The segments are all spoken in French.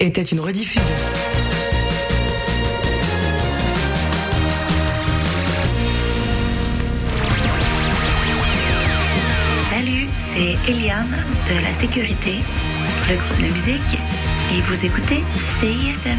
Était une rediffusion. Salut, c'est Eliane de la Sécurité, le groupe de musique, et vous écoutez CISM.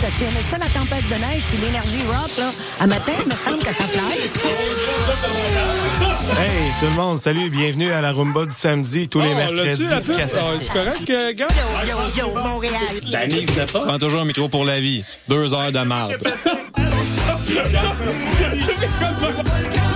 T'as-tu aimé ça, la tempête de neige puis l'énergie rock, là? À matin, il me semble que ça fly. Hey, tout le monde, salut, bienvenue à la Rumba du samedi, tous les Oh, mercredis. l'as-tu, la pub? 4 à six. C'est correct, euh, gars? Yo, yo, yo, Montréal. Vous pas? Prends toujours un micro pour la vie. Deux heures de marde.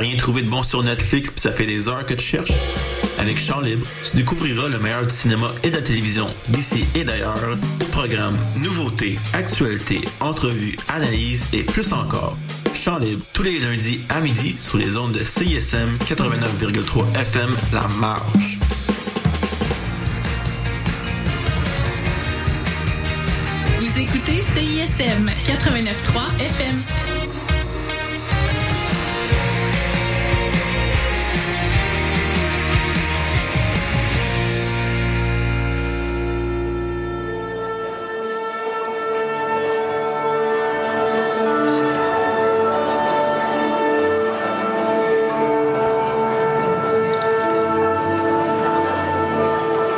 Rien trouvé de bon sur Netflix puis ça fait des heures que tu cherches? Avec Chant Libre, tu découvriras le meilleur du cinéma et de la télévision d'ici et d'ailleurs. Programmes, nouveautés, actualités, entrevues, analyses et plus encore. Chant Libre, tous les lundis à midi sur les ondes de CISM 89,3 FM La Marge. Vous écoutez CISM 89.3 FM.